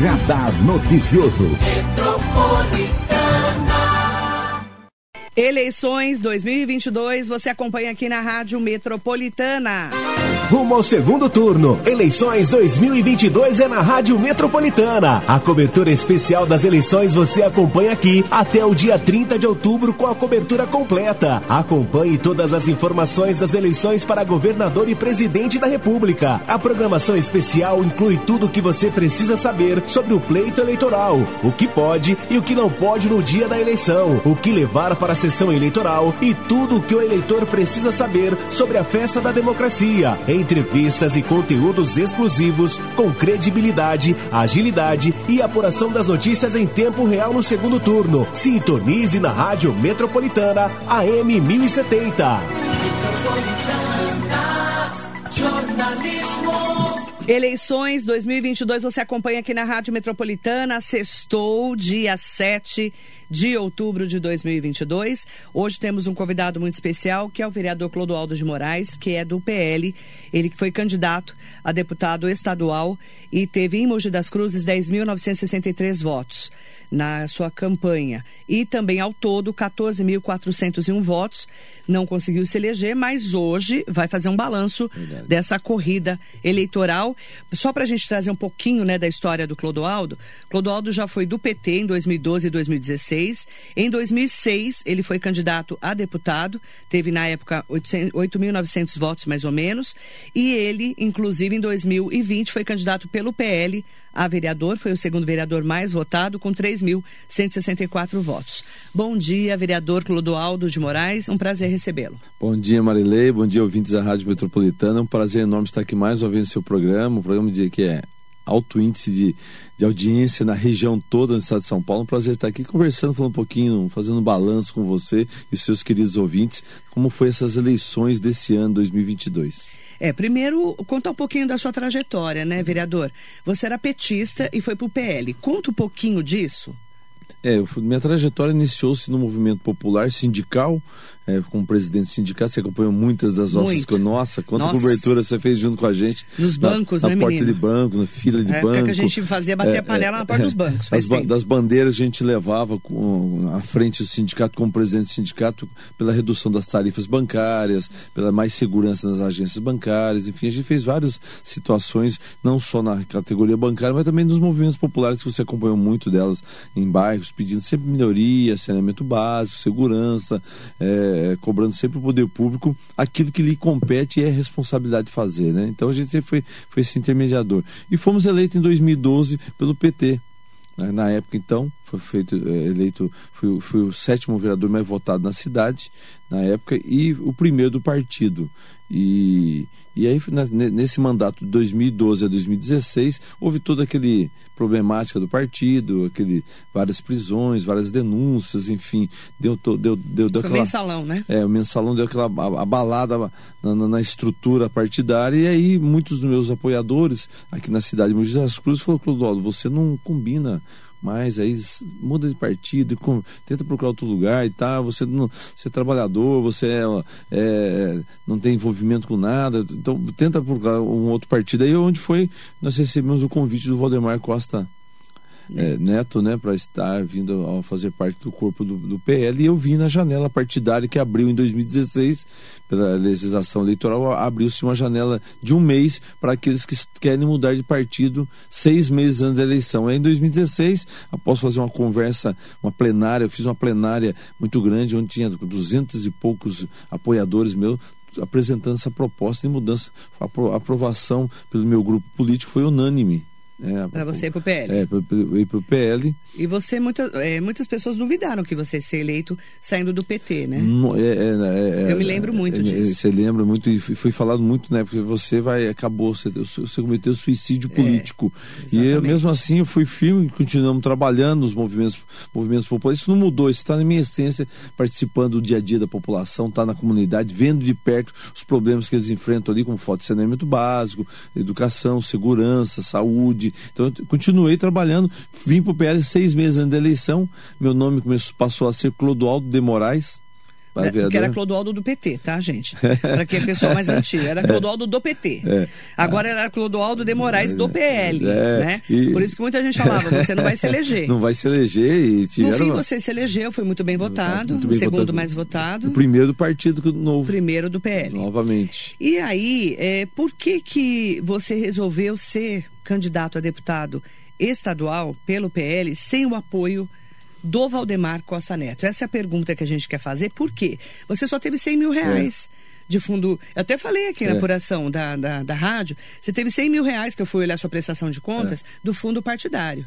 Radar Noticioso. Eleições 2022, você acompanha aqui na Rádio Metropolitana. Rumo ao segundo turno. Eleições 2022 é na Rádio Metropolitana. A cobertura especial das eleições você acompanha aqui até o dia 30 de outubro com a cobertura completa. Acompanhe todas as informações das eleições para governador e presidente da República. A programação especial inclui tudo o que você precisa saber sobre o pleito eleitoral, o que pode e o que não pode no dia da eleição, o que levar para a sessão eleitoral e tudo o que o eleitor precisa saber sobre a festa da democracia. Entrevistas e conteúdos exclusivos com credibilidade, agilidade e apuração das notícias em tempo real no segundo turno. Sintonize na Rádio Metropolitana AM 1070. Eleições 2022, você acompanha aqui na Rádio Metropolitana, sextou, dia 7 de outubro de 2022. Hoje temos um convidado muito especial, que é o vereador Clodoaldo de Moraes, que é do PL. Ele que foi candidato a deputado estadual e teve em Mogi das Cruzes 10.963 votos na sua campanha. E também, ao todo, 14.401 votos. Não conseguiu se eleger, mas hoje vai fazer um balanço Verdade. dessa corrida eleitoral. Só para a gente trazer um pouquinho né, da história do Clodoaldo. Clodoaldo já foi do PT em 2012 e 2016. Em 2006, ele foi candidato a deputado, teve na época 8.900 votos mais ou menos. E ele, inclusive, em 2020, foi candidato pelo PL a vereador, foi o segundo vereador mais votado, com 3.164 votos. Bom dia, vereador Clodoaldo de Moraes, um prazer recebê-lo. Bom dia, Marilei, bom dia, ouvintes da Rádio Metropolitana, é um prazer enorme estar aqui mais uma vez no seu programa, um programa de, que é alto índice de, de audiência na região toda do estado de São Paulo. Um prazer estar aqui conversando, falando um pouquinho, fazendo um balanço com você e os seus queridos ouvintes, como foi essas eleições desse ano 2022. É, primeiro, conta um pouquinho da sua trajetória, né, vereador? Você era petista e foi para o PL. Conta um pouquinho disso. É, minha trajetória iniciou-se no movimento popular sindical, é, como presidente do sindicato, você acompanhou muitas das nossas. Muito. Nossa, quanta Nossa. cobertura você fez junto com a gente. Nos na, bancos, na né, porta menino? de banco, na fila de é, banco. que a gente fazia bater é, a panela na porta dos bancos. As ba das bandeiras a gente levava com, à frente do sindicato, como presidente do sindicato, pela redução das tarifas bancárias, pela mais segurança nas agências bancárias, enfim, a gente fez várias situações, não só na categoria bancária, mas também nos movimentos populares, que você acompanhou muito delas em bairros, pedindo sempre melhoria, saneamento básico, segurança, é, cobrando sempre o poder público aquilo que lhe compete e é responsabilidade de fazer, né? Então a gente sempre foi, foi esse intermediador. E fomos eleitos em 2012 pelo PT. Né? Na época, então, foi feito é, eleito, fui o sétimo vereador mais votado na cidade, na época, e o primeiro do partido. E, e aí, nesse mandato de 2012 a 2016, houve toda aquele problemática do partido, aquele, várias prisões, várias denúncias, enfim, deu, deu, deu, deu aquela... mensalão, né? É, o mensalão deu aquela abalada na, na, na, estrutura partidária, e aí muitos dos meus apoiadores aqui na cidade de Mogi das Cruzes falaram, Clodoaldo, você não combina mas aí muda de partido, tenta procurar outro lugar e tal. Você, não, você é trabalhador, você é, é, não tem envolvimento com nada, então tenta procurar um outro partido. Aí onde foi, nós recebemos o convite do Valdemar Costa é, Neto, né, para estar vindo a fazer parte do corpo do, do, PL. E eu vi na janela partidária que abriu em 2016, pela legislação eleitoral, abriu-se uma janela de um mês para aqueles que querem mudar de partido seis meses antes da eleição. Aí em 2016, após fazer uma conversa, uma plenária, eu fiz uma plenária muito grande, onde tinha duzentos e poucos apoiadores meus, apresentando essa proposta de mudança. A aprovação pelo meu grupo político foi unânime. É, para você ir para o PL. É, para ir para o PL. E você, muita, é, muitas pessoas duvidaram que você ia ser eleito saindo do PT, né? É, é, é, Eu me lembro muito é, disso. Você lembra muito, e foi falado muito, né? Porque você vai, acabou, você, você cometeu suicídio político. e eu, mesmo assim eu fui firme, continuamos trabalhando nos movimentos, movimentos populares. Isso não mudou, isso está na minha essência, participando do dia a dia da população, está na comunidade, vendo de perto os problemas que eles enfrentam ali, como falta de saneamento básico, educação, segurança, saúde então eu continuei trabalhando, vim para o PL seis meses antes da eleição, meu nome começou, passou a ser Clodoaldo de Moraes. Né? Que era Clodoaldo do PT, tá, gente? Para quem é pessoa mais antiga. Era Clodoaldo do PT. É. Agora era Clodoaldo de Moraes do PL. É. Né? Por isso que muita gente falava, você não vai se eleger. Não vai se eleger e tiveram... No fim você se elegeu, foi muito bem votado, muito bem o segundo votado. mais votado. O primeiro do partido novo. Primeiro do PL. Novamente. E aí, é, por que que você resolveu ser candidato a deputado estadual pelo PL sem o apoio do Valdemar Costa Neto? Essa é a pergunta que a gente quer fazer. Por quê? Você só teve 100 mil reais. É. De fundo, eu até falei aqui na é. apuração da, da, da, rádio, você teve 100 mil reais, que eu fui olhar sua prestação de contas, é. do fundo partidário.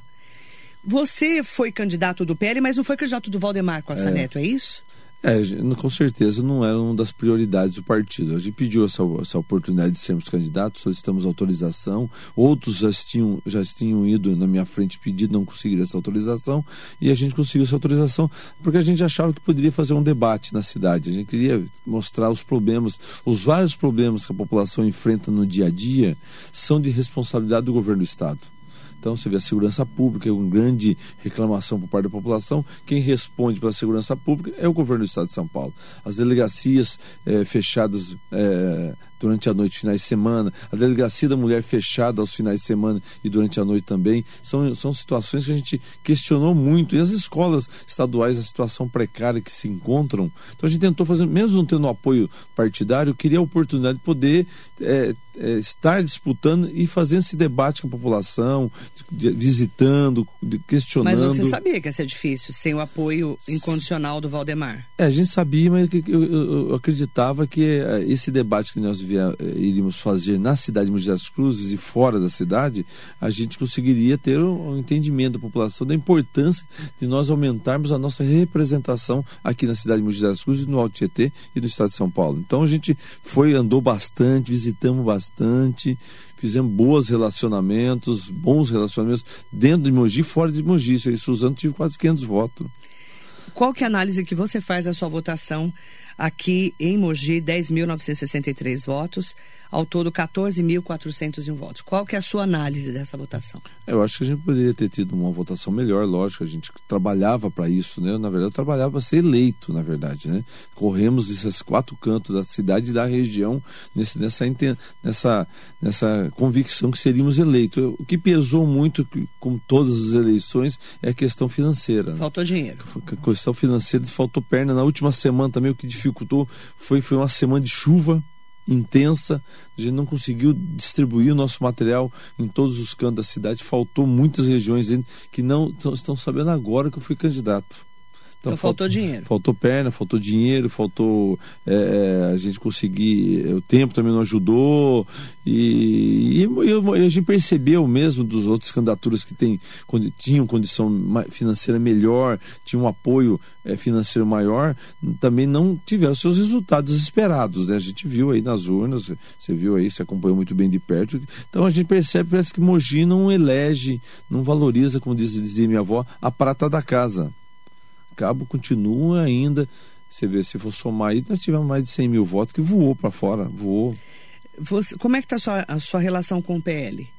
Você foi candidato do PL, mas não foi candidato do Valdemar Costa é. Neto, é isso? É, com certeza não era uma das prioridades do partido. A gente pediu essa, essa oportunidade de sermos candidatos, solicitamos autorização. Outros já tinham, já tinham ido na minha frente pedido, não conseguiram essa autorização. E a gente conseguiu essa autorização porque a gente achava que poderia fazer um debate na cidade. A gente queria mostrar os problemas, os vários problemas que a população enfrenta no dia a dia são de responsabilidade do governo do Estado. Então, você vê a segurança pública, é uma grande reclamação por parte da população. Quem responde pela segurança pública é o governo do Estado de São Paulo. As delegacias é, fechadas é, durante a noite, finais de semana, a delegacia da mulher fechada aos finais de semana e durante a noite também. São, são situações que a gente questionou muito. E as escolas estaduais, a situação precária que se encontram. Então a gente tentou fazer, mesmo não tendo apoio partidário, queria a oportunidade de poder é, é, estar disputando e fazendo esse debate com a população, de, visitando, de, questionando. Mas você sabia que ia ser difícil sem o apoio incondicional do Valdemar? É, a gente sabia, mas eu, eu, eu acreditava que é, esse debate que nós via, eh, iríamos fazer na cidade de Mogi das Cruzes e fora da cidade, a gente conseguiria ter um entendimento da população da importância de nós aumentarmos a nossa representação aqui na cidade de Mogi das Cruzes, no Alto Tietê e no estado de São Paulo. Então a gente foi, andou bastante, visitamos bastante, fizemos bons relacionamentos, bons relacionamentos dentro de Mogi e fora de Mogi. Isso aí, Suzano tive quase 500 votos. Qual que é a análise que você faz da sua votação aqui em Mogi, 10.963 votos, ao todo 14.401 votos. Qual que é a sua análise dessa votação? Eu acho que a gente poderia ter tido uma votação melhor, lógico, a gente trabalhava para isso, né? Na verdade, eu trabalhava para ser eleito, na verdade, né? Corremos esses quatro cantos da cidade e da região nesse, nessa, nessa, nessa convicção que seríamos eleitos. O que pesou muito, como todas as eleições, é a questão financeira. Né? Faltou dinheiro. A questão financeira faltou perna. Na última semana também, o que dificultou foi, foi uma semana de chuva intensa, a gente não conseguiu distribuir o nosso material em todos os cantos da cidade, faltou muitas regiões que não estão sabendo agora que eu fui candidato. Então, então faltou, dinheiro. Faltou perna, faltou dinheiro, faltou é, é a gente conseguir. O tempo também não ajudou. E, e, e, a gente percebeu mesmo dos outros candidaturas que tem, tinham condição financeira melhor, tinham um apoio é, financeiro maior, também não tiveram seus resultados esperados. Né? A gente viu aí nas urnas, você viu aí, você acompanhou muito bem de perto. Então a gente percebe, parece que Mogi não elege, não valoriza, como dizia minha avó, a prata da casa. Cabo continua ainda. Você vê, se for somar aí, nós tivemos mais de 100 mil votos que voou para fora, voou. Você, como é que está a a sua relação com o PL?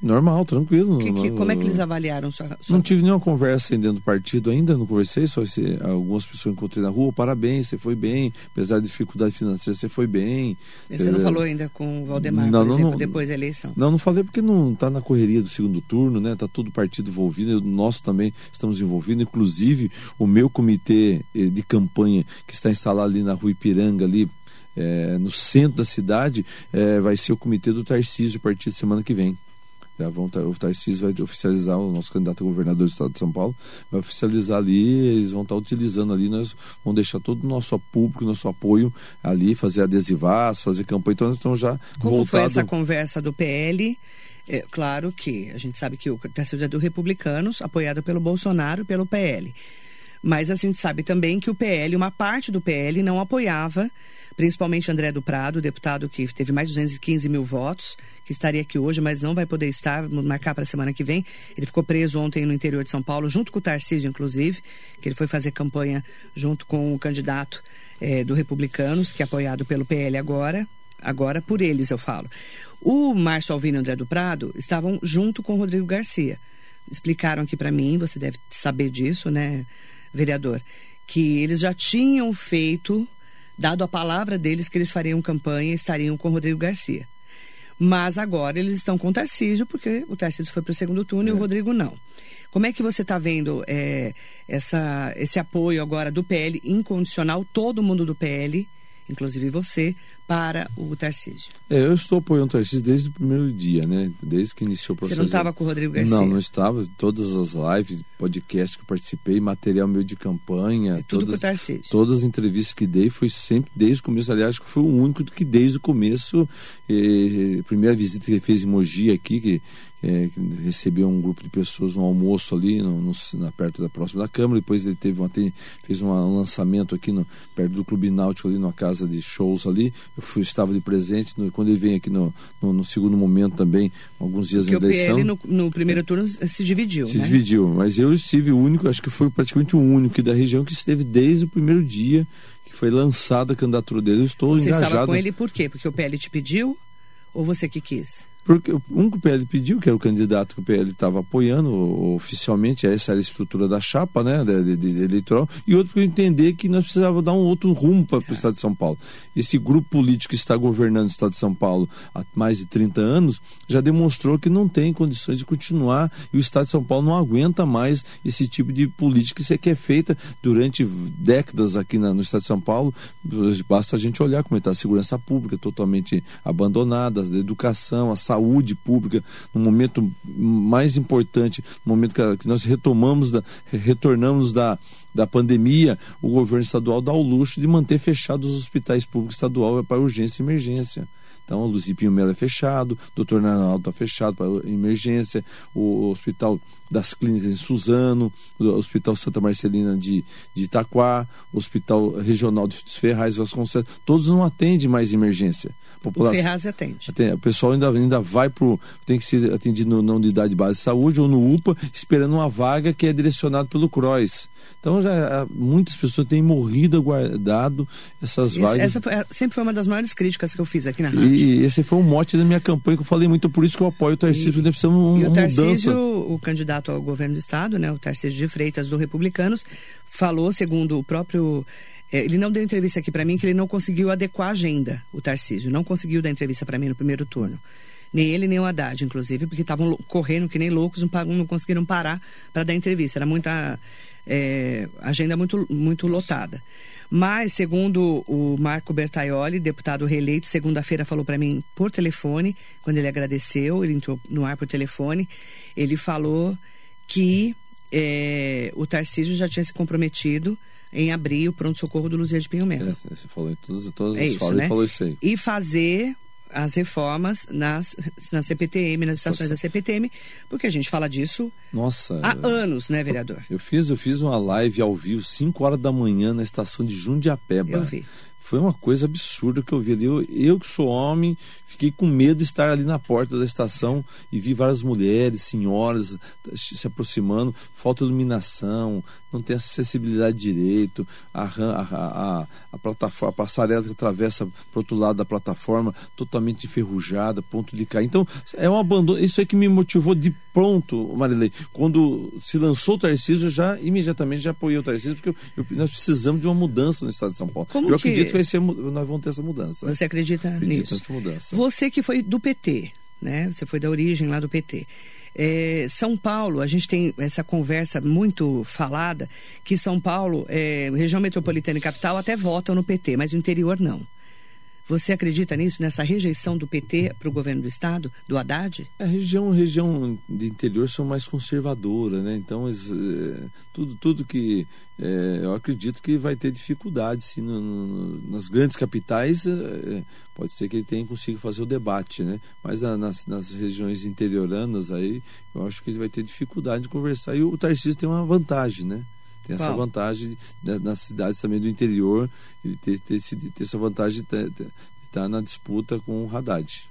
Normal, tranquilo. Que, que, como é que eles avaliaram sua, sua... Não tive nenhuma conversa dentro do partido ainda, não conversei, só se algumas pessoas encontrei na rua, parabéns, você foi bem, apesar da dificuldade financeira, você foi bem. Você, você não falou ainda com o Valdemar, não, por exemplo, não, depois da eleição? Não, não falei porque não está na correria do segundo turno, né? Está todo o partido envolvido, nós também estamos envolvidos, inclusive o meu comitê eh, de campanha que está instalado ali na rua Ipiranga, ali é, no centro da cidade, é, vai ser o comitê do Tarcísio a partir de semana que vem. Já vão, o Tarcísio vai oficializar, o nosso candidato a governador do estado de São Paulo, vai oficializar ali, eles vão estar utilizando ali, nós vamos deixar todo o nosso público, nosso apoio ali, fazer adesivas, fazer campanha, então estão já Como voltado... foi essa conversa do PL? É, claro que a gente sabe que o Tarcísio é do Republicanos, apoiado pelo Bolsonaro pelo PL. Mas a gente sabe também que o PL, uma parte do PL, não apoiava principalmente André do Prado, deputado que teve mais de 215 mil votos, que estaria aqui hoje, mas não vai poder estar, marcar para a semana que vem. Ele ficou preso ontem no interior de São Paulo, junto com o Tarcísio, inclusive, que ele foi fazer campanha junto com o candidato é, do Republicanos, que é apoiado pelo PL agora, agora por eles eu falo. O Márcio Alvino e André do Prado estavam junto com o Rodrigo Garcia. Explicaram aqui para mim, você deve saber disso, né, vereador, que eles já tinham feito, dado a palavra deles que eles fariam campanha e estariam com Rodrigo Garcia. Mas agora eles estão com o Tarcísio, porque o Tarcísio foi para o segundo turno é. e o é. Rodrigo não. Como é que você está vendo é, essa, esse apoio agora do PL incondicional, todo mundo do PL, inclusive você, para o Tarcísio? É, eu estou apoiando o Tarcísio desde o primeiro dia, né? Desde que iniciou o processo. Você não estava com o Rodrigo Garcia? Não, não estava. Todas as lives, podcasts que eu participei, material meu de campanha. É tudo todas, Tarcísio. Todas as entrevistas que dei foi sempre desde o começo. Aliás, que foi o único que desde o começo, eh, primeira visita que ele fez em Mogi aqui, que é, recebeu um grupo de pessoas no almoço ali, no, no, na, perto da próxima da Câmara. Depois ele teve uma, fez um lançamento aqui no, perto do Clube Náutico, ali numa casa de shows ali. Eu fui, estava de presente. No, quando ele vem aqui no, no, segundo momento também, alguns dias Porque da eleição. o PL no, no primeiro turno se dividiu. Se né? dividiu, mas eu estive o único, acho que foi praticamente o único da região que esteve desde o primeiro dia que foi lançada a candidatura dele. Eu estou Você engajado. Você estava com ele por quê? Porque o PL te pediu ou você que quis? Porque um que o PL pediu, que era o candidato que o PL estava apoiando oficialmente, essa era a estrutura da chapa né, de, de, de eleitoral, e outro eu entender que nós precisávamos dar um outro rumo para o Estado de São Paulo. Esse grupo político que está governando o Estado de São Paulo há mais de 30 anos já demonstrou que não tem condições de continuar e o Estado de São Paulo não aguenta mais esse tipo de política que é feita durante décadas aqui na, no Estado de São Paulo. Basta a gente olhar como está a segurança pública totalmente abandonada, a educação, a saúde saúde pública, no momento mais importante, no momento que nós retomamos, da, retornamos da, da pandemia, o governo estadual dá o luxo de manter fechados os hospitais públicos estaduais para urgência e emergência. Então, o Luzipinho Melo é fechado, o doutor Narnaldo está fechado para emergência, o hospital das clínicas em Suzano, o Hospital Santa Marcelina de, de Itaquá, o Hospital Regional de Ferraz Vasconcelos, todos não atendem mais emergência. população, o Ferraz atende. atende. O pessoal ainda, ainda vai para tem que ser atendido na unidade de base de saúde ou no UPA, esperando uma vaga que é direcionada pelo CROIS. Então, já muitas pessoas têm morrido aguardado essas Isso, vagas. Essa foi, sempre foi uma das maiores críticas que eu fiz aqui na rádio. E esse foi um mote da minha campanha que eu falei muito, por isso que eu apoio o Tarcísio, e, precisamos uma, e o Tarcísio, mudança. o candidato ao governo do estado, né, o Tarcísio de Freitas do Republicanos, falou, segundo o próprio é, ele não deu entrevista aqui para mim que ele não conseguiu adequar a agenda, o Tarcísio, não conseguiu dar entrevista para mim no primeiro turno. Nem ele, nem o Haddad, inclusive, porque estavam correndo que nem loucos, não, não conseguiram parar para dar entrevista. Era muita é, agenda muito, muito lotada. Mas, segundo o Marco Bertaioli, deputado reeleito, segunda-feira falou para mim por telefone, quando ele agradeceu, ele entrou no ar por telefone, ele falou que é, o Tarcísio já tinha se comprometido em abrir o pronto-socorro do Luzia de Pinho Melo. É, você falou em todas, todas é as isso, falas, né? falou isso aí. E fazer as reformas nas, na CPTM, nas estações Nossa. da CPTM, porque a gente fala disso Nossa, há anos, né, vereador? Eu fiz, eu fiz uma live ao vivo, 5 horas da manhã, na estação de Jundiapeba. Eu vi. Foi uma coisa absurda que eu vi ali. Eu, eu que sou homem, fiquei com medo de estar ali na porta da estação e vi várias mulheres, senhoras se aproximando, falta de iluminação, não tem acessibilidade direito, a, a, a, a, plataforma, a passarela que atravessa para o outro lado da plataforma totalmente enferrujada, ponto de cair. Então, é um abandono. Isso é que me motivou de pronto, Marilei. Quando se lançou o Tarcísio, eu já imediatamente já apoiei o Tarcísio, porque eu, eu, nós precisamos de uma mudança no estado de São Paulo. Como eu que... acredito vai ser, nós vamos ter essa mudança. Você acredita acredito nisso? Nessa mudança. Você que foi do PT, né? Você foi da origem lá do PT. É, São Paulo, a gente tem essa conversa muito falada que São Paulo, é, região metropolitana e capital, até votam no PT, mas o interior não. Você acredita nisso, nessa rejeição do PT para o governo do estado, do Haddad? A região, região de interior são mais conservadoras, né? Então, é, tudo, tudo que é, eu acredito que vai ter dificuldade, sim, no, no, nas grandes capitais é, pode ser que ele tenha consiga fazer o debate, né? Mas na, nas, nas regiões interioranas aí, eu acho que ele vai ter dificuldade de conversar. E o Tarcísio tem uma vantagem, né? Tem essa Qual? vantagem de, nas cidades também do interior, ele ter, ter, ter essa vantagem de estar tá na disputa com o Haddad.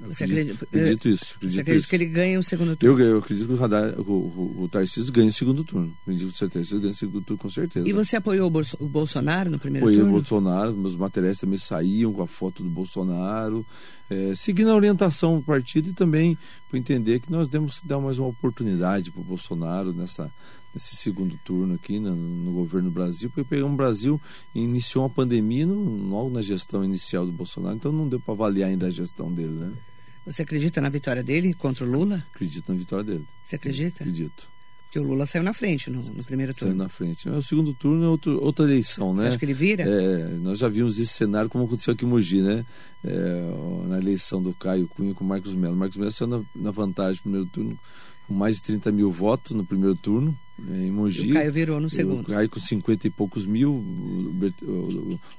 Você acredita, acredito isso. Acredito você acredita isso. que ele ganha o segundo turno? Eu, eu acredito que o, Haddad, o, o, o Tarcísio ganha o segundo turno. Acredito com certeza. Ele ganha o segundo turno, com certeza. E você apoiou o, Bolso, o Bolsonaro no primeiro Apoiei turno? Apoiei o Bolsonaro. Meus materiais também saíam com a foto do Bolsonaro. É, seguindo a orientação do partido e também por entender que nós que dar mais uma oportunidade para o Bolsonaro nessa, nesse segundo turno aqui no, no governo do Brasil, porque pegamos o Brasil e iniciou uma pandemia no, logo na gestão inicial do Bolsonaro, então não deu para avaliar ainda a gestão dele, né? Você acredita na vitória dele contra o Lula? Acredito na vitória dele. Você acredita? Acredito. Porque o Lula saiu na frente no, no primeiro turno. Saiu na frente. O segundo turno é outro, outra eleição, né? Você acha que ele vira? É, nós já vimos esse cenário como aconteceu aqui em Mogi, né? É, na eleição do Caio Cunha com o Marcos Melo. O Marcos Melo saiu na, na vantagem no primeiro turno com mais de 30 mil votos no primeiro turno é, em Mogi. E o Caio virou no segundo. O Caio com 50 e poucos mil,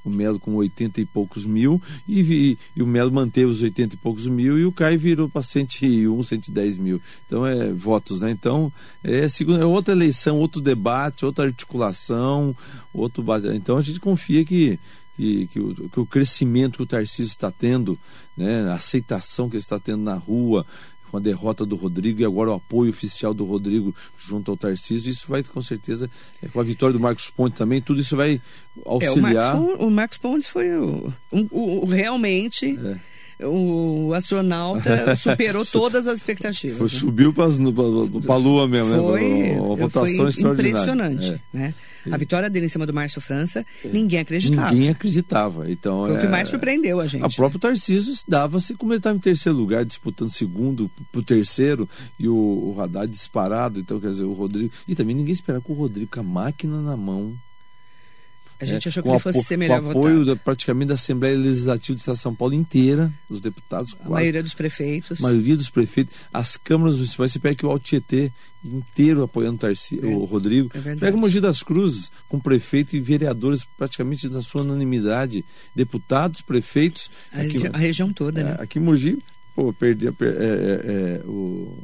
o, Melo com 80 e poucos mil, e, e, e, o Melo manteve os 80 e poucos mil, e o Caio virou para 101, 110 mil. Então, é votos, né? Então, é, segunda, é outra eleição, outro debate, outra articulação, outro. Então, a gente confia que que, que, o, que, o, crescimento que o Tarcísio está tendo, né, a aceitação que ele está tendo na rua, com a derrota do Rodrigo e agora o apoio oficial do Rodrigo junto ao Tarcísio, isso vai com certeza, é, com a vitória do Marcos Pontes também, tudo isso vai auxiliar. É, o, Marcos, o, Marcos, Pontes foi o, o realmente. É o astronauta superou todas as expectativas. Foi, né? Subiu para a Lua mesmo, foi, né? Uma votação foi impressionante. É. Né? A vitória dele em cima do Márcio França, é. ninguém acreditava. Ninguém acreditava. Então, foi é... o que é, mais surpreendeu a gente. A próprio Tarcísio dava-se como ele estava em terceiro lugar, disputando segundo para o terceiro, e o, o Haddad disparado. Então, quer dizer, o Rodrigo. E também ninguém esperava com o Rodrigo com a máquina na mão a gente é, achou que ele fosse ser melhor votado. Com apoio da, praticamente da Assembleia Legislativa do Estado de São Paulo inteira, dos deputados. A maioria dos prefeitos. A maioria dos prefeitos. As câmaras municipais, você pega que o Altietê inteiro apoiando o, Tarci, é, o Rodrigo. É pega o Mogi das Cruzes, com prefeito e vereadores praticamente na sua unanimidade. Deputados, prefeitos. A, aqui, a região toda, né? É, aqui em Mogi, pô, perdi, é, é, o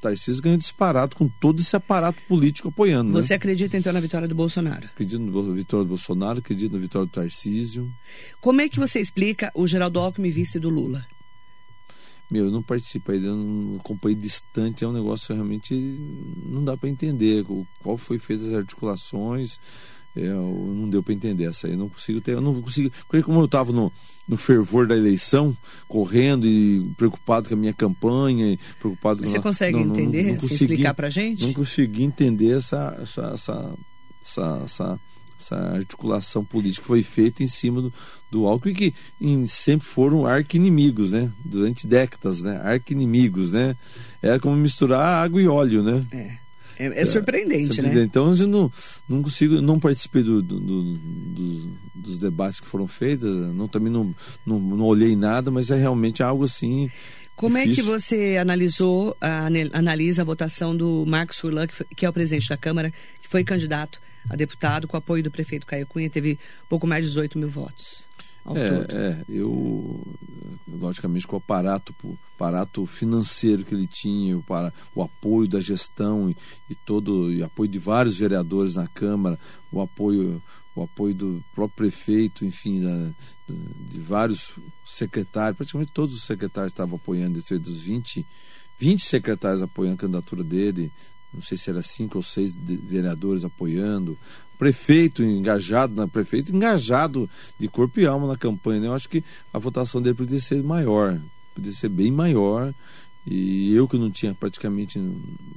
Tarcísio ganhou disparado com todo esse aparato político apoiando. Você né? acredita então na vitória do Bolsonaro? Acredito na vitória do Bolsonaro, acredito na vitória do Tarcísio. Como é que você explica o Geraldo Alckmin vice do Lula? Meu, eu não participo ainda, não acompanhei distante, é um negócio realmente não dá para entender qual foi feita as articulações, é, não deu para entender essa aí, eu não consigo ter, eu não consigo, porque como eu estava no no fervor da eleição, correndo e preocupado com a minha campanha, preocupado Você com consegue não, entender, não, não consegui, explicar para gente? Não consegui entender essa, essa, essa, essa, essa, essa articulação política que foi feita em cima do, do Alckmin, que em, sempre foram arqui-inimigos, né? Durante décadas, né? Arqui-inimigos, né? Era como misturar água e óleo, né? É. É, é surpreendente, é, né? Então eu não, não consigo, não participei do, do, do, dos debates que foram feitos, não, também não, não, não olhei nada, mas é realmente algo assim. Como difícil. é que você analisou, analisa a votação do Marcos Furlan, que, que é o presidente da Câmara, que foi candidato a deputado com apoio do prefeito Caio Cunha, teve pouco mais de 18 mil votos? é, é, eu logicamente com o aparato, aparato financeiro que ele tinha, o, para, o apoio da gestão e, e todo e apoio de vários vereadores na Câmara, o apoio o apoio do próprio prefeito, enfim, da, de vários secretários, praticamente todos os secretários estavam apoiando, dos 20, 20 secretários apoiando a candidatura dele, não sei se era cinco ou seis vereadores apoiando, prefeito engajado na prefeito engajado de corpo e alma na campanha. Né? Eu acho que a votação dele podia ser maior, podia ser bem maior. E eu que não tinha praticamente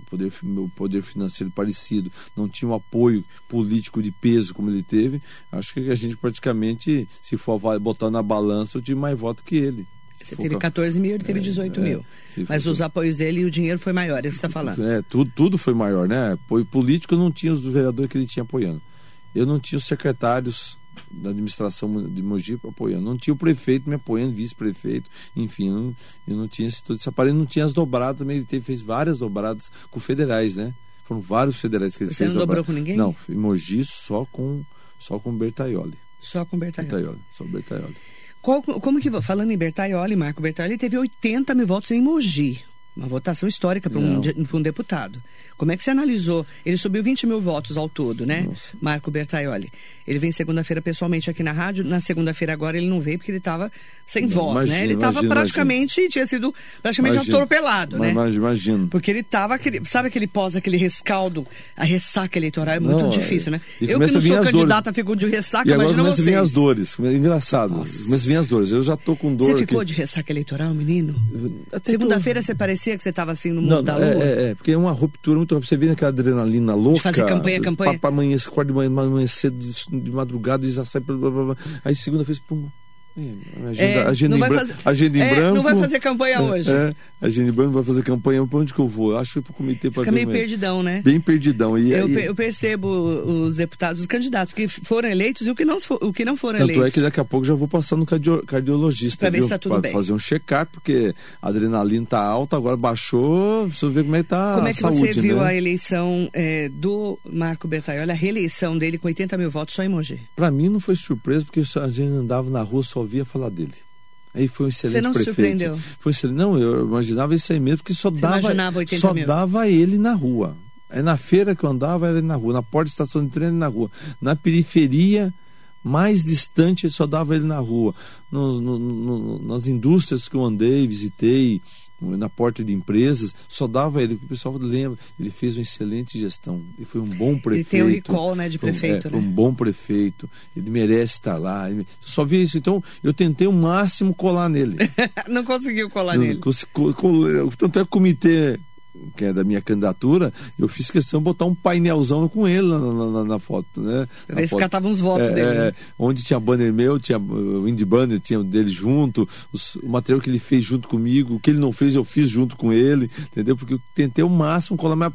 poder, meu poder financeiro parecido, não tinha um apoio político de peso como ele teve, acho que a gente praticamente, se for botar na balança, eu tive mais voto que ele. Você teve 14 mil, ele teve 18 é, mil. É, Mas for... os apoios dele e o dinheiro foi maior, é o que você está falando. É, tudo, tudo foi maior, né? Apoio político não tinha os vereadores que ele tinha apoiando eu não tinha os secretários da administração de Mogi apoiando, não tinha o prefeito me apoiando, vice-prefeito, enfim, eu não, eu não tinha esse, todo esse aparelho, não tinha as dobradas também, ele teve, fez várias dobradas com federais, né? Foram vários federais que ele Você fez. Você não dobrou com ninguém? Não, em Mogi só com, só com Bertaioli. Só com Bertaioli? Bertaioli, só Bertaioli. Qual, como que, falando em Bertaioli, Marco Bertaioli teve 80 mil votos em Mogi. Uma votação histórica para um, um, deputado. Como é que você analisou? Ele subiu 20 mil votos ao todo, né? Nossa. Marco Bertaioli. Ele vem segunda-feira pessoalmente aqui na rádio. Na segunda-feira agora ele não veio porque ele estava sem não, voz, imagina, né? Ele estava praticamente, imagina. tinha sido praticamente imagina. atropelado, né? Imagino. Porque ele estava, sabe aquele pós, aquele rescaldo, a ressaca eleitoral é muito não, difícil, né? Eu que não sou candidata a fico de ressaca, e imagina começa vocês. Começa a vir as dores. Engraçado. Começa a vir as dores. Eu já tô com dor. Você ficou aqui. de ressaca eleitoral, menino? Segunda-feira tô... você parecia parecia que você estava assim no mundo Não, da é, lua? é, é, porque é uma ruptura muito rápida. Você vê aquela adrenalina louca. fazer campanha, campanha. Para amanhã, acorda de manhã, manhã cedo, de, de madrugada e já sai. Blá, blá, blá. Aí segunda vez, pum. É, agenda, É, agenda, não em vai branco, fazer- agenda em É, branco. não vai fazer campanha hoje. É, agenda em branco, não vai fazer campanha. Pra onde que eu vou? Eu Acho que foi pro comitê para Fica meio perdidão, né? Bem perdidão. E, Eu, e- eu percebo os deputados, os candidatos que foram eleitos e o que não, o que não foram Tanto eleitos. é que daqui a pouco já vou passar no cardio- cardiologista. Pra ver viu? se tá tudo Pra bem. fazer um check-up, porque a adrenalina tá alta, agora baixou. Preciso ver como é que tá Como é que saúde, você viu né? a eleição é, do Marco Bertaioli, a reeleição dele com 80 mil votos só em Mogi? Pra mim não foi surpresa, porque a gente andava na rua só ouvia falar dele. Aí foi um excelente não se prefeito. surpreendeu? Foi excelente- Não, eu imaginava isso aí mesmo, porque só dava, imaginava 80 só mil? dava ele na rua. Aí na feira que eu andava era ele na rua, na porta da estação de trem ele na rua. Na periferia mais distante só dava ele na rua. No- no- no- nas indústrias que eu andei, visitei, na porta de empresas, só dava ele. O pessoal lembra, ele fez uma excelente gestão. Ele foi um bom prefeito. Ele tem o recall, né, de Foi um- prefeito, é, foi né? um bom prefeito. Ele merece estar lá. Ele- Só vi isso. Então, eu tentei o máximo colar nele. não conseguiu colar Eu- nele. cons- co- co- Tanto é que o comitê que é da minha candidatura, eu fiz questão de botar um painelzão com ele na, na- na- foto, né? Na foto. catava uns votos É, dele. é, né? onde tinha banner meu, tinha o Indie Banner, tinha o dele junto, os- o material que ele fez junto comigo, o que ele não fez, eu fiz junto com ele, entendeu? Porque eu tentei o máximo colar minha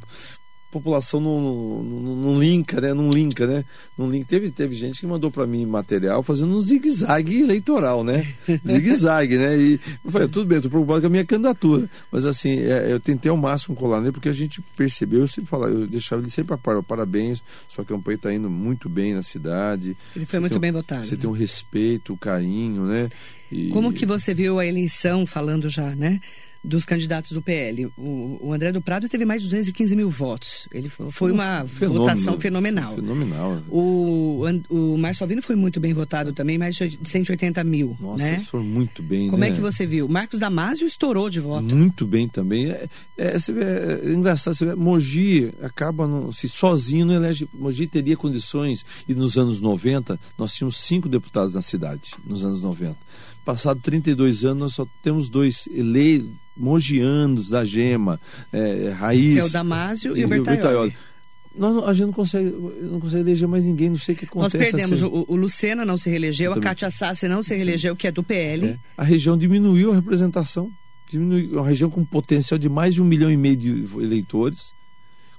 população não, não, não, linka, né? Não linka, né? Não linka. Teve, teve gente que mandou para mim material fazendo um zigue-zague eleitoral, né? Zigue-zague, né? E eu falei, tudo bem, eu tô preocupado com a minha candidatura. Mas assim, é, eu tentei ao máximo colar nele, porque a gente percebeu, eu sempre falava, eu deixava ele sempre a par, parabéns, sua campanha está indo muito bem na cidade. Ele foi Você muito um- bem votado. Você né? tem um respeito, um carinho, né? E- Como que você viu a eleição, falando já, né? Dos candidatos do PL. O, o André do Prado teve mais de 215 mil votos. Ele foi, foi uma um fenômeno, votação fenomenal. Fenomenal. O, o Márcio Alvino foi muito bem votado também, mais de 180 mil. Nossa, né? eles foram muito bem, Como né? é que você viu? Marcos Damasio estourou de voto. Muito bem também. É, é, você vê, é engraçado, você vê, Mogi acaba no, se sozinho não elege. Mogi teria condições, e nos anos 90, nós tínhamos cinco deputados na cidade, nos anos 90. Passado 32 anos, nós só temos dois eleitos, mogianos da Gema, é, Raiz. Que é o Damásio e, o Bertaioli. Nós não- a gente não consegue, não consegue eleger mais ninguém, não sei o que Nós acontece. perdemos. assim. O, o Lucena não se reelegeu, a. Cátia Sassi não se reelegeu, que é do PL. É. A região diminuiu a representação. Diminuiu, uma região com potencial de mais de um milhão e meio de eleitores.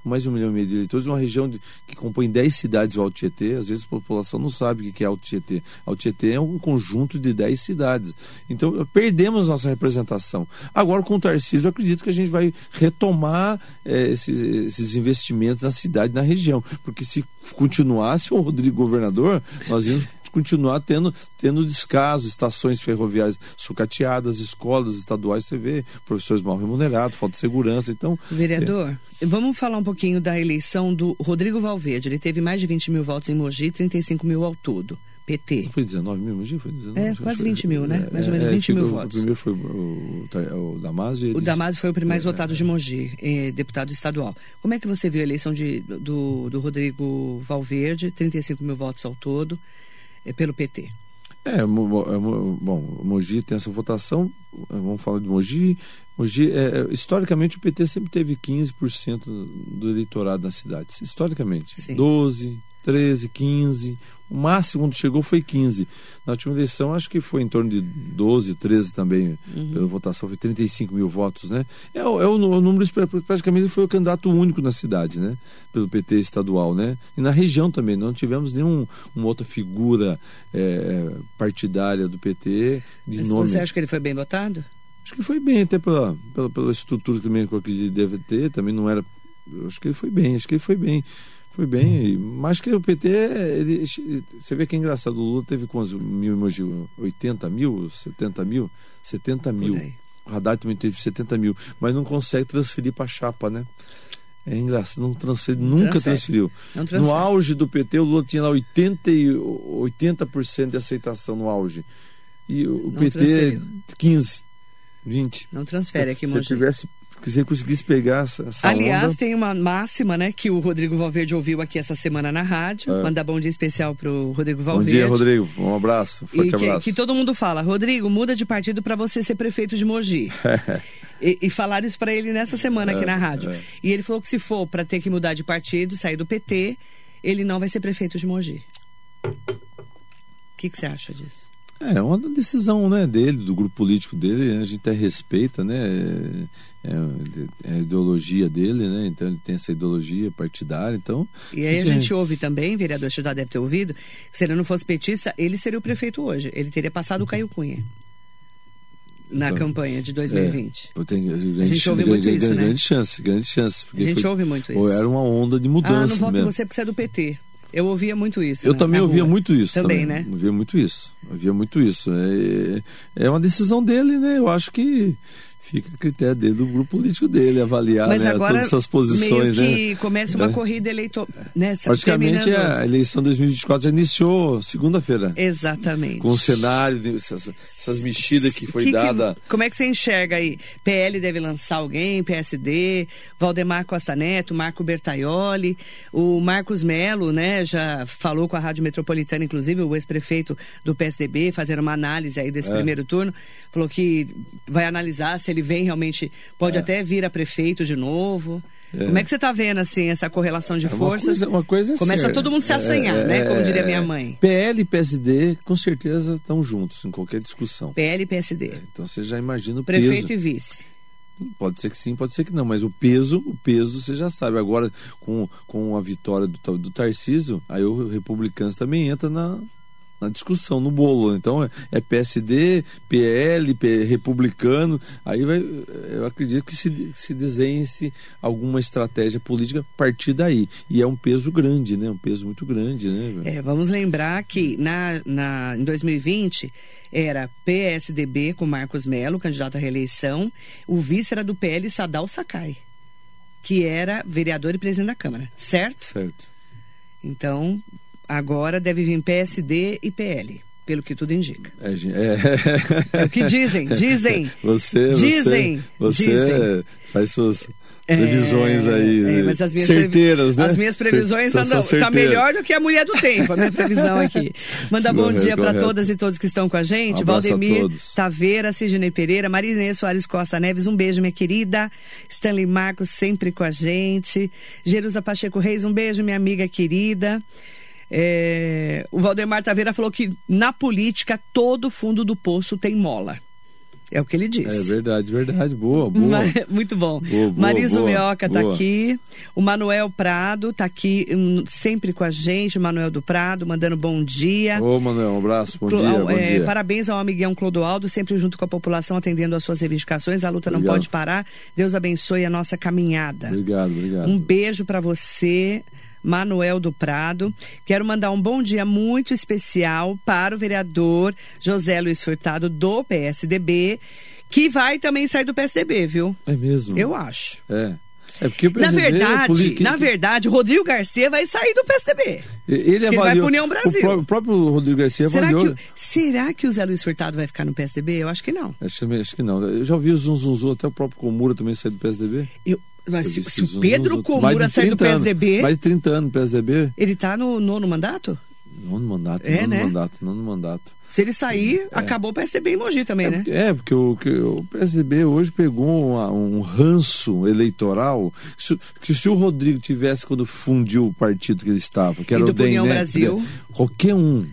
Mais de um milhão e meio de eleitores, uma região de- que compõe 10 cidades do Alto Tietê. Às vezes a população não sabe o que é Alto Tietê. Alto Tietê é um conjunto de 10 cidades. Então, perdemos nossa representação. Agora, com o Tarcísio, eu acredito que a gente vai retomar eh, esses, esses investimentos na cidade, na região. Porque se continuasse o Rodrigo governador, nós íamos continuar tendo, tendo descaso, estações ferroviárias sucateadas, escolas estaduais, você vê, professores mal remunerados, falta de segurança. Então, Vereador, vamos falar um pouquinho da eleição do Rodrigo Valverde. Ele teve mais de 20 mil votos em Mogi, 35 mil ao todo. PT. Não foi 19 mil, Mogi? Foi 19? É, quase foi- 20 mil, né? Mais ou menos 20 que mil o- votos. O primeiro foi o, o, o Damasio. O Damasio foi o mais É, votado de Mogi, eh, deputado estadual. Como é que você viu a eleição de, do, do Rodrigo Valverde, 35 mil votos ao todo, pelo PT? É, é, bom, Mogi tem essa votação, é, vamos falar de Mogi. Mogi, é, é, historicamente, o PT sempre teve 15% do eleitorado na cidade. Historicamente. Sim. 12, 13, 15. O máximo quando chegou foi 15. Na última eleição, acho que foi em torno de 12, 13 também, pela votação, foi 35 mil votos, né? É, o- é o, o número, praticamente foi o candidato único na cidade, né? Pelo PT estadual, né? E na região também, não tivemos nenhuma outra figura é, partidária do PT de Mas nome. Você acha que ele foi bem votado? Acho que foi bem, até pela, pela, pela estrutura também que eu acredito que deve ter, também não era. Acho que ele foi bem, acho que ele foi bem. Foi bem, mas que o PT, ele, você vê que é engraçado, o Lula teve quantos mil emoji? 80 mil, 70 mil? 70 mil. O Haddad também teve 70 mil, mas não consegue transferir para a chapa, né? É engraçado, não transfere, nunca transfere. transferiu. Não No auge do PT, o Lula tinha lá 80, e 80% de aceitação no auge. E o Não PT, transferiu. 15, 20. Não transfere aqui, Se Mogi. você tivesse, se você conseguisse pegar essa, essa Aliás, onda, tem uma máxima, né, que o Rodrigo Valverde ouviu aqui essa semana na rádio. É. Mandar bom dia especial pro Rodrigo Bom Valverde. dia, Rodrigo. Um abraço, E forte que, abraço. que todo mundo fala, Rodrigo, muda de partido para você ser prefeito de Mogi. E, e falaram isso para ele nessa semana aqui na rádio. E ele falou que se for para ter que mudar de partido, sair do PT, ele não vai ser prefeito de Mogi. O que, que você acha disso? É uma decisão né, dele, do grupo político dele, a gente até respeita, né? É, é, a ideologia dele, né? Então ele tem essa ideologia partidária, então... E aí a gente ouve também, vereador, já deve ter ouvido, que se ele não fosse petista, ele seria o prefeito hoje. Ele teria passado o Caio Cunha na então, campanha de 2020. É, tem, grande, a gente ouve muito grande, isso, né? Grande chance, grande chance. A gente foi, ouve muito isso. Era uma onda de mudança Ah, não voto mesmo. você porque você é do PT. Eu ouvia muito isso. Eu né, também ouvia muito isso. Também, também, né? Ouvia muito isso. Ouvia muito isso. É, é uma decisão dele, né? Eu acho que fica a critério dele, do grupo político dele, avaliar Mas né, agora todas essas posições. meio que né? começa uma É. corrida eleitoral. Né, Praticamente terminando- a eleição 2024 já iniciou segunda-feira. Exatamente. Com o cenário, essas, essas mexidas que foi Que que- dada. como é que você enxerga aí? PL deve lançar alguém, PSD, Valdemar Costa Neto, Marco Bertaioli, o Marcos Melo, né, já falou com a Rádio Metropolitana, inclusive o ex-prefeito do PSDB, fazendo uma análise aí desse É. primeiro turno, falou que vai analisar se ele vem realmente, pode É. até vir a prefeito de novo. Como é que você está vendo, assim, essa correlação de É uma forças? coisa- uma coisa é Começa certa. todo mundo se assanhar, É, né, como é, diria minha é. mãe. PL e PSD com certeza estão juntos em qualquer discussão. PL e PSD. Então você já imagina o Prefeito peso. e vice. Pode ser que sim, pode ser que não, mas o peso, o peso você já sabe. Agora, com, com a vitória do, do Tarcísio, aí o Republicanos também entra na, na discussão, no bolo. Então é, é PSD, PL, P- Republicano. Aí vai, eu acredito que se, se desenhe-se alguma estratégia política a partir daí. E é um peso grande, né? Um peso muito grande, né? É, vamos lembrar que na, na, em 2020 era PSDB com Marcos Melo, candidato à reeleição. O vice era do PL Sadal Sakai, que era vereador e presidente da Câmara, certo? Certo. Então, agora deve vir PSD e PL, pelo que tudo indica. É, é... É o que dizem, dizem. Você, Dizem, você, você dizem. faz suas previsões É, aí é, mas as minhas previ- certeiras, né? As minhas previsões Cer- andam, são tá melhor do que a mulher do tempo, a minha previsão aqui. Manda bom Correto, dia para todas e todos que estão com a gente. Um a Valdemir todos. Taveira, Sidney Pereira, Marinês Soares Costa Neves, um beijo, minha querida. Stanley Marcos sempre com a gente. Jerusa Pacheco Reis, um beijo, minha amiga querida. É, o Valdemar Taveira falou que na política todo fundo do poço tem mola. É o que ele disse. É verdade, verdade. Boa, boa. Muito bom. Boa, boa, Mariso boa, Mioca tá boa. aqui. O Manuel Prado tá aqui hum, sempre com a gente. O Manuel do Prado mandando bom dia. Ô, Manuel, um abraço. Bom Clo- dia, ao- bom é, dia. Parabéns ao amiguão Clodoaldo, sempre junto com a população, atendendo às suas reivindicações. A luta não Obrigado. pode parar. Deus abençoe a nossa caminhada. Obrigado, obrigado. Um beijo para você, Manuel do Prado. Quero mandar um bom dia muito especial para o vereador José Luiz Furtado do PSDB, que vai também sair do PSDB, viu? É mesmo? Eu acho. É. É porque o Na PSDB é verdade, político- na verdade, o Rodrigo Garcia vai sair do PSDB. Ele que ele vai avaliou. pro União Brasil. O pró- o próprio Rodrigo Garcia Será que, avaliou. o- será que o Zé Luiz Furtado vai ficar no PSDB? Eu acho que não. Acho, que- acho que não. Eu já ouvi o Zum Zum Zum, até o próprio Comura também sair do PSDB. Eu, mas se, se o Pedro Comura sair do 30 anos. PSDB, Mais de 30 anos no PSDB. ele tá no nono mandato? Nono mandato, É, nono né? mandato, nono mandato. Se ele sair, acabou o PSDB em Mogi também, É, né? é, porque o, que o PSDB hoje pegou uma- um ranço eleitoral se- que se o Rodrigo tivesse quando fundiu o partido que ele estava, que era o DEM? Brasil. Qualquer um.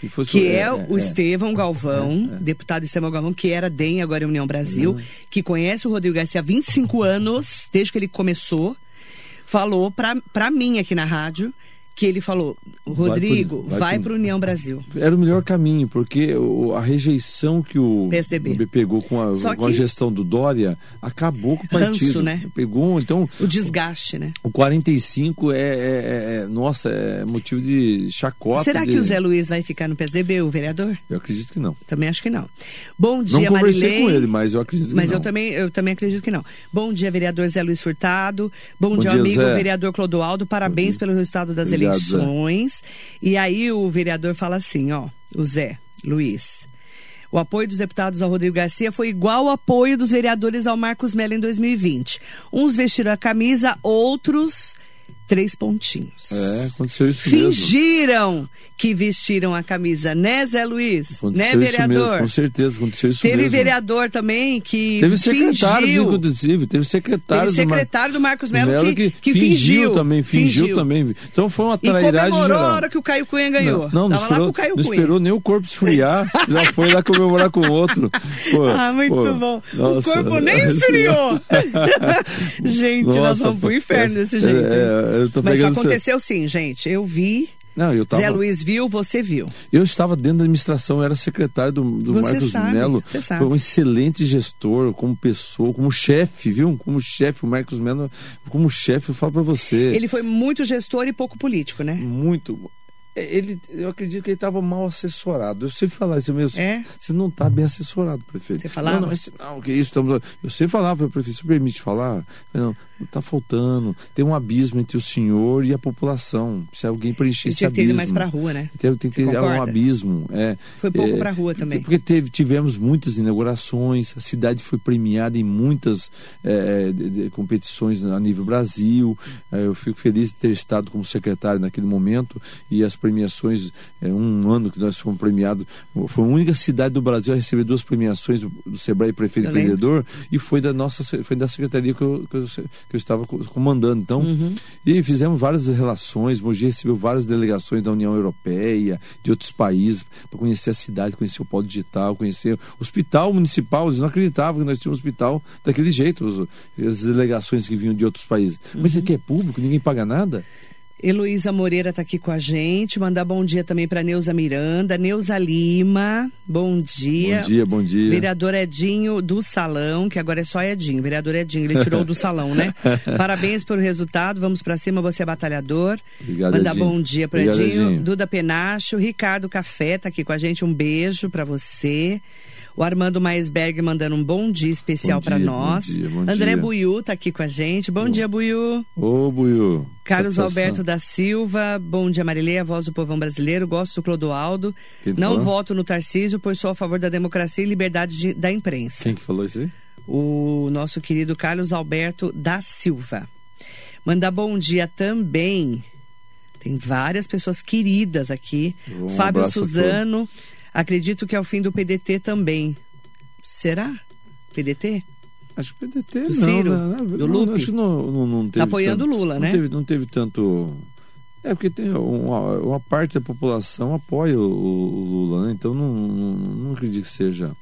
Que, Que é, o Estevão Galvão, deputado Estevão Galvão, que era DEM, agora é União Brasil, Uhum. que conhece o Rodrigo Garcia há 25 anos, desde que ele começou, falou pra mim aqui na rádio, que ele falou, Rodrigo, vai para União Brasil. Era o melhor caminho, porque a rejeição que o PSDB. pegou com a, com a gestão do Dória acabou com o Ranço, partido. né? Pegou, então, O desgaste, né? o 45 é, é- é- nossa, é motivo de chacota. Será de- que o Zé Luiz vai ficar no PSDB, o vereador? Eu acredito que não. Também acho que não. Bom Não dia, conversei Marilei. com ele, mas eu acredito que Mas não. eu também, eu também acredito que não. Bom dia, vereador Zé Luiz Furtado. Bom, Bom dia, dia, amigo Zé. vereador Clodoaldo. Parabéns pelo resultado das Zé. Eleições. E aí o vereador fala assim, ó, o Zé Luiz. O apoio dos deputados ao Rodrigo Garcia foi igual ao apoio dos vereadores ao Marcos Mello em 2020. Uns vestiram a camisa, outros três pontinhos. É, aconteceu isso mesmo. Fingiram que vestiram a camisa, né, Zé Luiz? Aconteceu né, isso vereador? mesmo, com certeza, aconteceu isso Teve mesmo. vereador também que Teve secretário, fingiu. inclusive, teve secretário, Teve do Mar- secretário do Marcos Melo Melo que, que fingiu. também, fingiu, Fingiu. também. Então foi uma trairagem geral. a hora que o Caio Cunha ganhou. Não, não, não esperou, lá com o Caio não esperou nem o corpo esfriar, já foi lá comemorar com o outro. Pô, Ah, muito pô, bom. nossa. o corpo nem esfriou. gente, nós Nossa, vamos pro inferno é, desse jeito. é, eu tô Mas aconteceu sim, gente. Eu vi. Não, eu tava, Zé Luiz viu, você viu. eu estava dentro da administração, eu era secretário do, do Você Marcos sabe, Melo. você sabe. Foi um excelente gestor, como pessoa, como chefe, viu? Como chefe, o Marcos Melo, como chefe, eu falo pra você. Ele foi muito gestor e pouco político, né? Muito. É, Ele, eu acredito que ele estava mal assessorado. Eu sempre falava isso mesmo. É? Você não está bem assessorado, prefeito. Você falava? Não, não, esse- não, que isso, estamos... Eu sempre falava, prefeito, você permite falar? Não, está faltando. Tem um abismo entre o senhor e a população. Se alguém preencher esse tinha que ter abismo. mais pra rua, né? Tem, tem que ter um concorda? abismo. É, Foi pouco é, pra rua também. Porque teve, tivemos muitas inaugurações, a cidade foi premiada em muitas é, de- de competições a nível Brasil. É, eu fico feliz de ter estado como secretário naquele momento e as premiações, é, um ano que nós fomos premiados, foi a única cidade do Brasil a receber duas premiações do, do Sebrae Prefeito Eu Empreendedor e foi da nossa foi da secretaria que eu, que eu, que eu estava co- comandando. Então, Uhum. e fizemos várias relações. Mogi recebeu várias delegações da União Europeia, de outros países, para conhecer a cidade, conhecer o polo digital, conhecer o hospital municipal. Eles não acreditavam que nós tínhamos um hospital daquele jeito, as delegações que vinham de outros países. Mas isso aqui é público, ninguém paga nada? Heloísa Moreira está aqui com a gente. Mandar bom dia também para Neuza Miranda. Neuza Lima, bom dia. Bom dia, bom dia. Vereador Edinho do Salão, que agora é só Edinho. Vereador Edinho, ele tirou do salão, né? Parabéns pelo resultado. Vamos para cima, você é batalhador. Obrigado, Mandar Edinho. bom dia para Edinho. Edinho. Duda Penacho, Ricardo Café tá aqui com a gente. Um beijo para você. O Armando Maisberg mandando um bom dia especial para nós. bom dia, bom André dia. Buiu tá aqui com a gente. Bom dia, Buiu. Ô, Buiu. Carlos satisfação. Alberto da Silva, bom dia Marileia, voz do povão brasileiro, gosto do Clodoaldo, Quem não falando? voto no Tarcísio, pois sou a favor da democracia e liberdade de- da imprensa. Quem que falou isso aí? O nosso querido Carlos Alberto da Silva. Mandar bom dia também, tem várias pessoas queridas aqui, Um Fábio Suzano, acredito que é o fim do PDT também. Será? PDT? Acho que o PDT Do não, Ciro? né? Não, Do Lupe? Acho que não, não, não teve apoiando tanto, Lula, né? Teve, não teve tanto... É porque tem uma, uma parte da população apoia o, o Lula, né? Então não, não, não acredito que seja,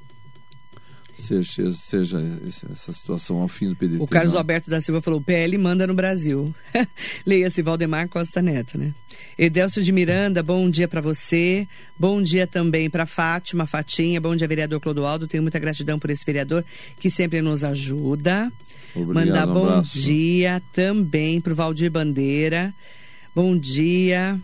seja, seja essa situação ao fim do PDT. O Carlos não. Alberto da Silva falou: PL manda no Brasil. Leia-se Valdemar Costa Neto, né? Edelcio de Miranda, bom dia para você. Bom dia também para Fátima, Fatinha. Bom dia, vereador Clodoaldo. Tenho muita gratidão por esse vereador que sempre nos ajuda. Obrigado, Mandar um bom dia também para o Valdir Bandeira. Bom dia.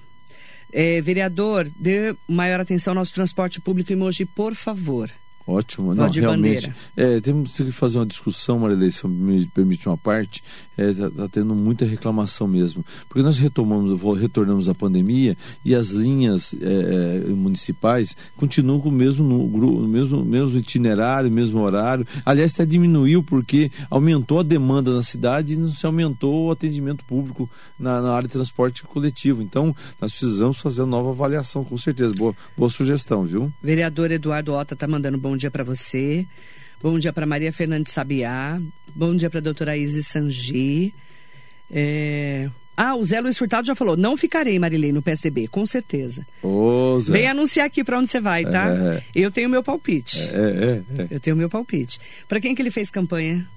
É, vereador, dê maior atenção ao nosso transporte público em Mogi, por favor. Ótimo, não, Valdir realmente. É, temos que fazer uma discussão, Marilei, se me permite uma parte. Está tá tendo muita reclamação mesmo. Porque nós retomamos, retornamos à pandemia e as linhas é, é, municipais continuam com o mesmo, nu- gru- o mesmo, mesmo itinerário, mesmo horário. Aliás, até diminuiu porque aumentou a demanda na cidade e não se aumentou o atendimento público na, na área de transporte coletivo. Então, nós precisamos fazer uma nova avaliação, com certeza. Boa, boa sugestão, viu? Vereador Eduardo Ota tá mandando bom dia para você. Bom dia para Maria Fernandes Sabiá. Bom dia para a doutora Isis Sangi. É... Ah, o Zé Luiz Furtado já falou: não ficarei, Marilei, no PSDB, com certeza. Ô, Zé. Vem anunciar aqui para onde você vai, tá? É. Eu tenho meu palpite. É, é, é. Eu tenho meu palpite. Para quem que ele fez campanha?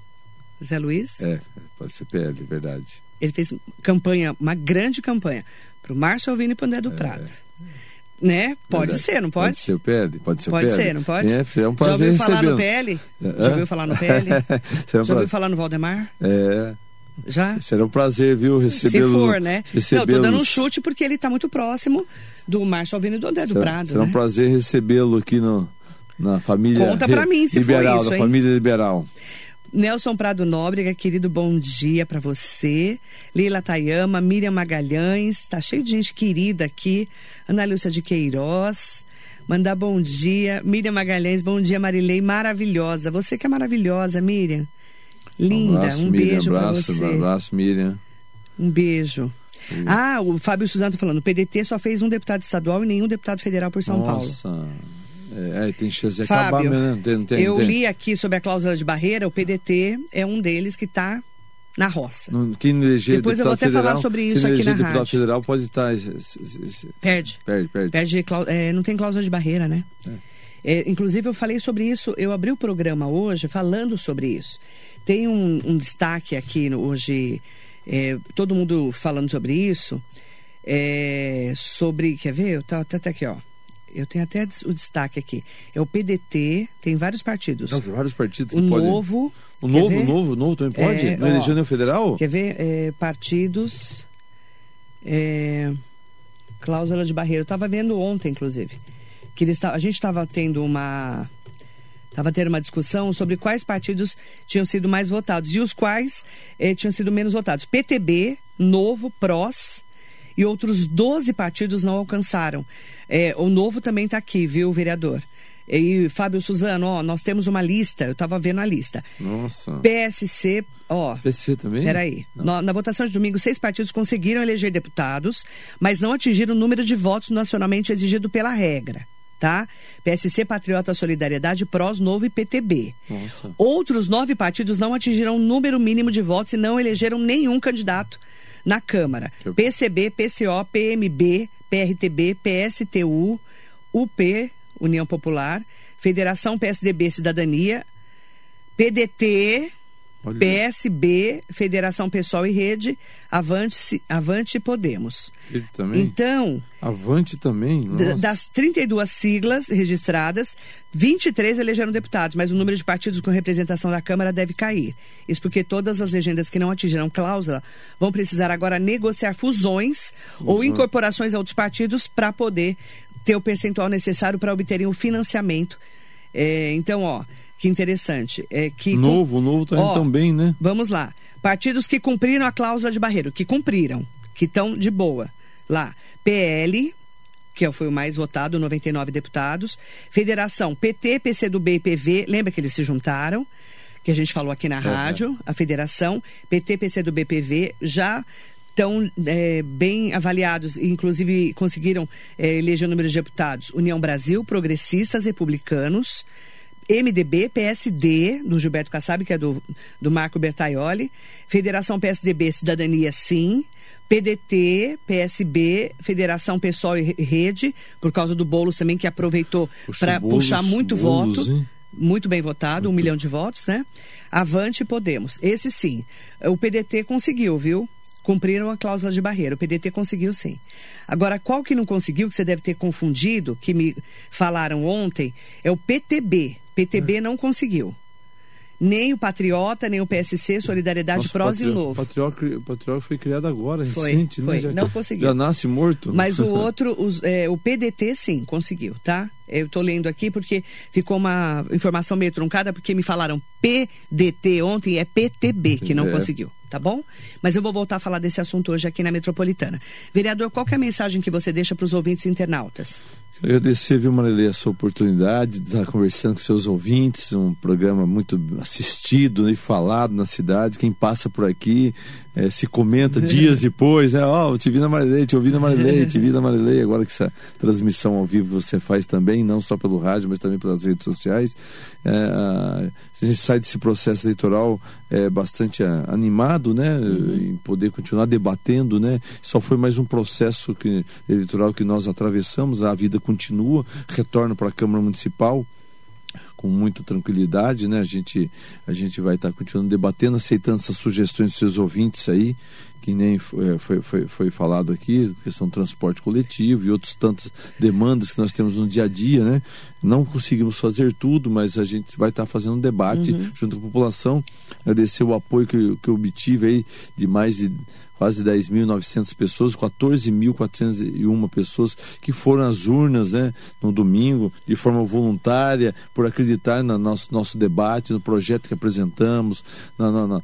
Zé Luiz? É, pode ser PL, verdade. Ele fez campanha, uma grande campanha, para o Márcio Alvino e para André do Prado. Né? Pode É. Verdade. ser, não pode? Pode ser o PL, pode ser o Pode PL. ser, não pode? É, é um Já prazer ouviu falar no. PL? É. Já ouviu falar no PL? Será um Já ouviu falar no Valdemar? É, Já? será um prazer, viu, Se recebê-lo. for, né? Não, eu tô dando um chute porque ele tá muito próximo do Márcio Alvino e do André do Será, Prado, será um né? prazer recebê-lo aqui no, na família Conta pra mim se for liberal, isso, na hein? família liberal. Nelson Prado Nóbrega, querido, bom dia pra você. Leila Tayama, Miriam Magalhães, tá cheio de gente querida aqui. Ana Lúcia de Queiroz, mandar bom dia. Miriam Magalhães, bom dia, Marilei, maravilhosa. Você que é maravilhosa, Miriam. Linda, um abraço, um Miriam, beijo pra abraço, você. Um abraço, Miriam. Um beijo. Ah, o Fábio Suzano está falando, o PDT só fez um deputado estadual e nenhum deputado federal por São Nossa. Paulo. É, tem chance de Fábio, acabar, né? Não tem, tem, eu tem. li aqui sobre a cláusula de barreira, o PDT é um deles que está na roça. Não, quem eleger Depois eu vou até falar federal, sobre quem isso aqui na deputado rádio. federal pode estar... esse- esse- Perde. Perde, perde. Perde é, não tem cláusula de barreira, né? É, inclusive, eu falei sobre isso, eu abri o programa hoje falando sobre isso. Tem um, um destaque aqui no- hoje, é, todo mundo falando sobre isso, é, sobre, quer ver? Eu tá, tá até aqui, ó. Eu tenho até o destaque aqui. É o PDT, tem vários partidos. Não, tem vários partidos o podem... Novo. O novo, ver? novo, o novo também pode? É, não ó. elegeu nem o federal? Quer ver? É, partidos. é, cláusula de barreira. Eu estava vendo ontem, inclusive. Que eles, a gente estava tendo uma. Estava tendo uma discussão sobre quais partidos tinham sido mais votados e os quais eh, tinham sido menos votados. PTB, Novo, PROS e outros 12 partidos não alcançaram. Eh, o Novo também está aqui, viu, vereador? E Fábio Suzano, ó, nós temos uma lista, eu estava vendo a lista. Nossa. PSC, ó. PC também? Peraí. Na, na votação de domingo, seis partidos conseguiram eleger deputados, mas não atingiram o número de votos nacionalmente exigido pela regra. Tá? PSC, Patriota Solidariedade, PROS, Novo e PTB. Nossa. Outros nove partidos não atingiram o número mínimo de votos e não elegeram nenhum candidato na Câmara. PCB, PCO, PMB, PRTB, PSTU, UP, União Popular, Federação PSDB Cidadania, PDT, PSB, Federação Pessoal e Rede, Avante, Avante Podemos. Ele também? Então, Avante também? Nossa. das 32 siglas registradas, 23 elegeram deputados, mas o número de partidos com representação da Câmara deve cair. Isso porque todas as legendas que não atingiram cláusula vão precisar agora negociar fusões ou incorporações a outros partidos para poder ter o percentual necessário para obterem o financiamento. É, então, ó, que interessante. É que com- Novo, o novo tá indo também, né? Vamos lá. Partidos que cumpriram a cláusula de barreira, que cumpriram, que estão de boa. Lá, PL, que foi o mais votado, 99 deputados. Federação PT, PCdoB e PV, lembra que eles se juntaram? Que a gente falou aqui na rádio, a federação, PT, PCdoB, PV, já estão é, bem avaliados, e inclusive conseguiram é, eleger o número de deputados. União Brasil, Progressistas, Republicanos, MDB, PSD, do Gilberto Kassab, que é do, do Marco Bertaioli, Federação PSDB Cidadania Sim, PDT, PSB, Federação Pessoal e Rede, por causa do Boulos também, que aproveitou para puxar muito Boulos, voto. hein? Muito bem votado, um milhão de votos, né? Avante e Podemos. Esse sim. O PDT conseguiu, viu? Cumpriram a cláusula de barreira. O PDT conseguiu sim. Agora, qual que não conseguiu, que você deve ter confundido, que me falaram ontem, é o PTB. PTB não conseguiu. Nem o Patriota, nem o PSC, Solidariedade, Nossa, Prós e o Patri- Novo. Patriota, o Patriota foi criado agora, Foi, recente, foi. né? Já, Não conseguiu. Já nasce morto. Mas o outro, os- é, o PDT, sim, conseguiu, tá? Eu estou lendo aqui porque ficou uma informação meio truncada, porque me falaram PDT ontem e é PTB que não É. conseguiu, tá bom? Mas eu vou voltar a falar desse assunto hoje aqui na Metropolitana. Vereador, qual que é a mensagem que você deixa para os ouvintes internautas? Agradecer, viu, Marilei, a sua oportunidade de estar conversando com seus ouvintes, um programa muito assistido e falado na cidade. Quem passa por aqui eh, se comenta dias depois, né? Ó, eu te vi na Marilei, te ouvi na Marilei, te vi na Marilei. Agora que essa transmissão ao vivo você faz também, não só pelo rádio, mas também pelas redes sociais. A a gente sai desse processo eleitoral eh, bastante ah, animado, né? Em poder continuar debatendo, né? Só foi mais um processo que, eleitoral que nós atravessamos, a vida continua, retorno para a Câmara Municipal com muita tranquilidade, né? A gente, a gente vai estar continuando debatendo, aceitando essas sugestões dos seus ouvintes aí, que nem foi, foi, foi, foi falado aqui, questão do transporte coletivo e outras tantas demandas que nós temos no dia a dia, né? Não conseguimos fazer tudo, mas a gente vai estar fazendo um debate junto com a população. Agradecer o apoio que, que eu obtive aí de mais de quase 10.900 pessoas, 14.401 pessoas que foram às urnas né, no domingo, de forma voluntária, por acreditar no nosso, nosso debate, no projeto que apresentamos. Na, na, na,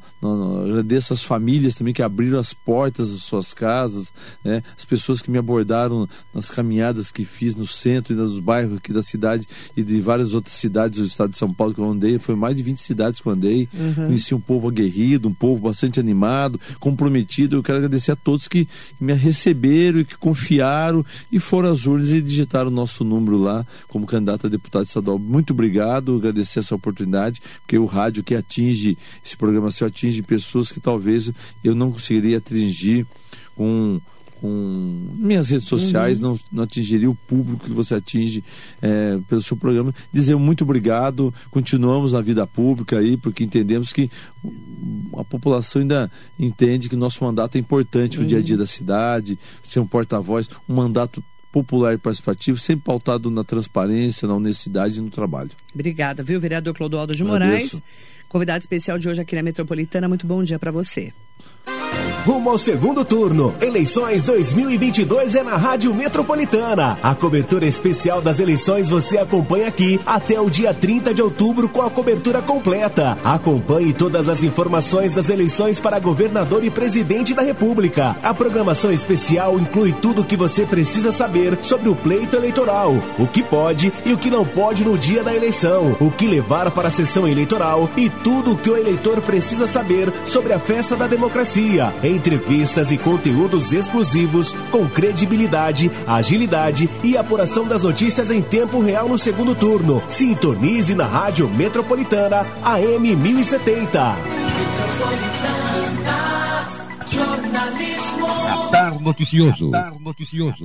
agradeço as famílias também que abriram as portas das suas casas, né? as pessoas que me abordaram nas caminhadas que fiz no centro e nos bairros aqui da cidade e de várias outras cidades do estado de São Paulo que eu andei. Foi mais de 20 cidades que eu andei. Uhum. Conheci um povo aguerrido, um povo bastante animado, comprometido. Quero agradecer a todos que me receberam e que confiaram e foram às urnas e digitaram o nosso número lá como candidato a deputado estadual. Muito obrigado, agradecer essa oportunidade, porque o rádio que atinge, esse programa seu atinge pessoas que talvez eu não conseguiria atingir com com minhas redes sociais, uhum. não, não atingiria o público que você atinge é, pelo seu programa. Dizer muito obrigado, continuamos na vida pública aí, porque entendemos que a população ainda entende que nosso mandato é importante no dia a dia uhum. da cidade, ser um porta-voz, um mandato popular e participativo, sempre pautado na transparência, na honestidade e no trabalho. Obrigada, viu, vereador Clodoaldo de Moraes, convidado especial de hoje aqui na Metropolitana. Muito bom dia para você. Rumo ao segundo turno. Eleições 2022 é na Rádio Metropolitana. A cobertura especial das eleições você acompanha aqui até o dia 30 de outubro com a cobertura completa. Acompanhe todas as informações das eleições para governador e presidente da República. A programação especial inclui tudo o que você precisa saber sobre o pleito eleitoral, o que pode e o que não pode no dia da eleição, o que levar para a sessão eleitoral e tudo o que o eleitor precisa saber sobre a festa da democracia. Em entrevistas e conteúdos exclusivos com credibilidade, agilidade e apuração das notícias em tempo real no segundo turno. Sintonize na Rádio Metropolitana AM 1070. Radar Noticioso. Radar Noticioso.